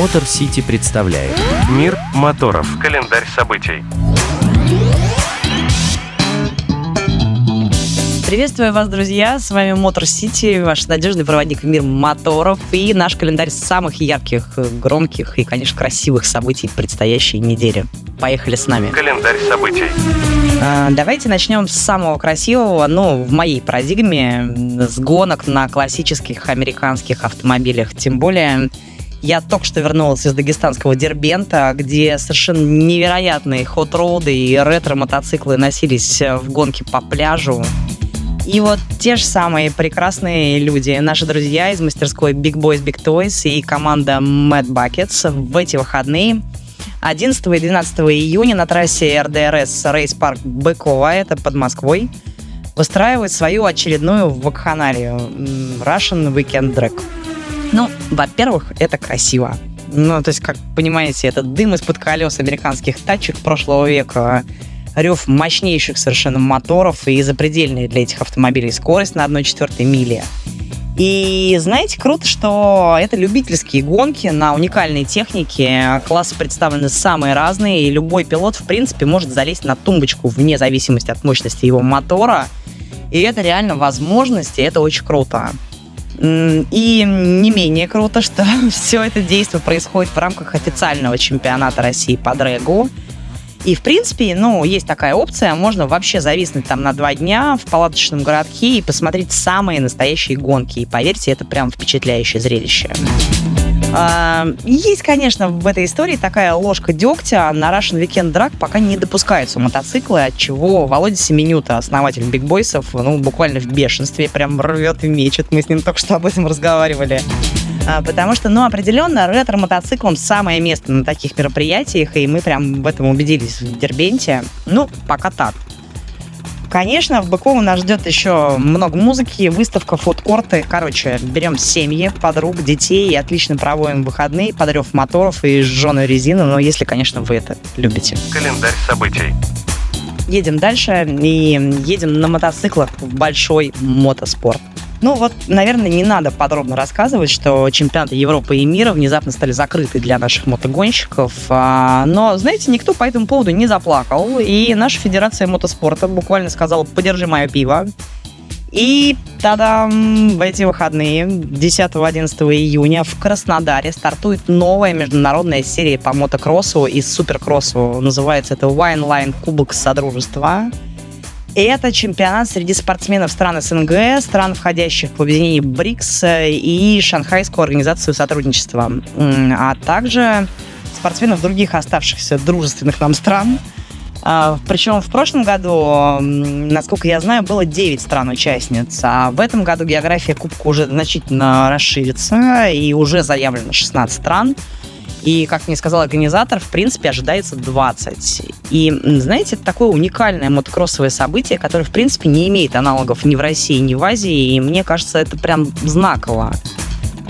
Мотор Сити представляет Мир моторов. Календарь событий. Приветствую вас, друзья! С вами Мотор Сити, ваш надежный проводник в мир моторов и наш календарь самых ярких, громких и, конечно, красивых событий предстоящей недели. Поехали с нами. Календарь событий. А, давайте начнем с самого красивого, ну, в моей парадигме, с гонок на классических американских автомобилях. Тем более, я только что вернулась из дагестанского Дербента, где совершенно невероятные хот-роды и ретро-мотоциклы носились в гонке по пляжу. И вот те же самые прекрасные люди, наши друзья из мастерской Big Boys Big Toys и команда Mad Buckets в эти выходные 11 и 12 июня на трассе РДРС Рейс Парк Быкова, это под Москвой, выстраивают свою очередную вакханалию Russian Weekend Drag. Ну, во-первых, это красиво. Ну, то есть, как понимаете, это дым из-под колес американских тачек прошлого века, рев мощнейших совершенно моторов и запредельная для этих автомобилей скорость на 1,4 мили. И знаете, круто, что это любительские гонки на уникальной технике. Классы представлены самые разные, и любой пилот, в принципе, может залезть на тумбочку вне зависимости от мощности его мотора. И это реально возможность, и это очень круто. И не менее круто, что все это действие происходит в рамках официального чемпионата России по дрэгу. И, в принципе, ну, есть такая опция, можно вообще зависнуть там на два дня в палаточном городке и посмотреть самые настоящие гонки. И поверьте, это прям впечатляющее зрелище. А, есть, конечно, в этой истории такая ложка дегтя. На Russian Weekend Drag пока не допускаются мотоциклы, от чего Володя Семенюта, основатель Биг Бойсов, ну, буквально в бешенстве, прям рвет и мечет. Мы с ним только что об этом разговаривали. А, потому что, ну, определенно, ретро-мотоциклам самое место на таких мероприятиях, и мы прям в этом убедились в Дербенте. Ну, пока так. Конечно, в Быково нас ждет еще много музыки, выставка, фудкорты. Короче, берем семьи, подруг, детей и отлично проводим выходные под рев моторов и жженую резину, но если, конечно, вы это любите. Календарь событий. Едем дальше и едем на мотоциклах в большой мотоспорт. Ну вот, наверное, не надо подробно рассказывать, что чемпионаты Европы и мира внезапно стали закрыты для наших мотогонщиков. А, но, знаете, никто по этому поводу не заплакал. И наша Федерация мотоспорта буквально сказала «подержи мое пиво». И тогда в эти выходные, 10-11 июня, в Краснодаре стартует новая международная серия по мотокроссу и суперкроссу. Называется это Wine Line Кубок Содружества. Это чемпионат среди спортсменов стран СНГ, стран, входящих в объединение БРИКС и Шанхайскую организацию сотрудничества, а также спортсменов других оставшихся дружественных нам стран. А, Причем в прошлом году, насколько я знаю, было 9 стран-участниц, а в этом году география Кубка уже значительно расширится, и уже заявлено 16 стран. И, как мне сказал организатор, в принципе, ожидается 20. И, знаете, это такое уникальное мотокроссовое событие, которое, в принципе, не имеет аналогов ни в России, ни в Азии. И мне кажется, это прям знаково.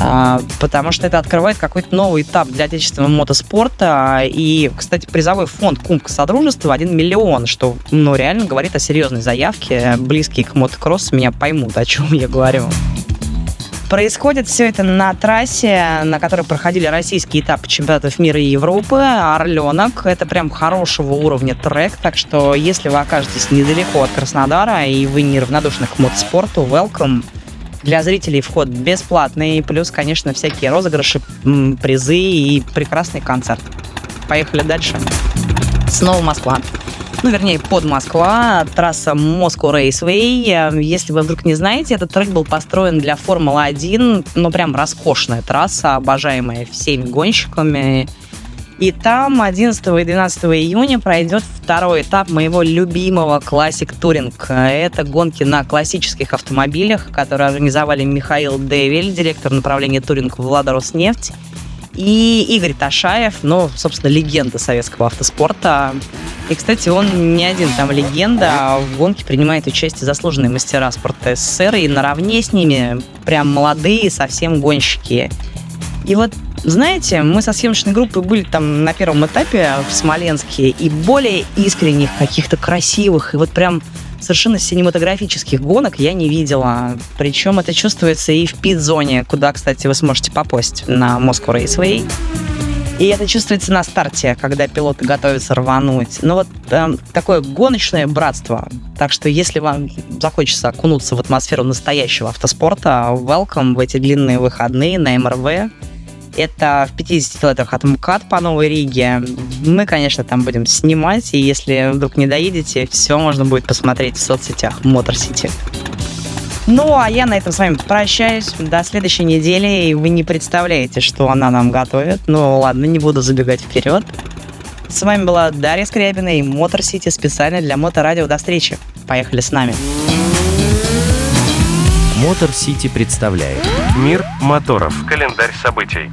А, потому что это открывает какой-то новый этап для отечественного мотоспорта. И, кстати, призовой фонд Кубка Содружества 1 миллион, что ну, реально говорит о серьезной заявке. Близкие к мотокроссу меня поймут, о чем я говорю. Происходит все это на трассе, на которой проходили российские этапы чемпионатов мира и Европы. Орленок. Это прям хорошего уровня трек. Так что, если вы окажетесь недалеко от Краснодара и вы неравнодушны к мотоспорту, welcome. Для зрителей вход бесплатный. Плюс, конечно, всякие розыгрыши, призы и прекрасный концерт. Поехали дальше. Снова Москва ну, вернее, Подмосковье, трасса Moscow Raceway. Если вы вдруг не знаете, этот трек был построен для Формулы-1, ну, прям роскошная трасса, обожаемая всеми гонщиками. И там 11 и 12 июня пройдет второй этап моего любимого Classic Touring. Это гонки на классических автомобилях, которые организовали Михаил Девель, директор направления туринг в Лада Роснефть, и Игорь Ташаев, ну, собственно, легенда советского автоспорта. И, кстати, он не один там легенда, а в гонке принимает участие заслуженные мастера спорта СССР, и наравне с ними прям молодые совсем гонщики. И вот знаете, мы со съемочной группой были там на первом этапе в Смоленске, и более искренних, каких-то красивых, и вот прям совершенно синематографических гонок я не видела. Причем это чувствуется и в пит-зоне, куда, кстати, вы сможете попасть на Moscow Raceway. И это чувствуется на старте, когда пилоты готовятся рвануть. Ну вот э, такое гоночное братство. Так что если вам захочется окунуться в атмосферу настоящего автоспорта, welcome в эти длинные выходные на МРВ. Это в 50 километрах от МКАД по Новой Риге. Мы, конечно, там будем снимать, и если вдруг не доедете, все можно будет посмотреть в соцсетях Motor City. Ну, а я на этом с вами прощаюсь. До следующей недели. И вы не представляете, что она нам готовит. Ну, ладно, не буду забегать вперед. С вами была Дарья Скрябина и Мотор Сити специально для Моторадио. До встречи. Поехали с нами. Мотор Сити представляет Мир моторов. Календарь событий.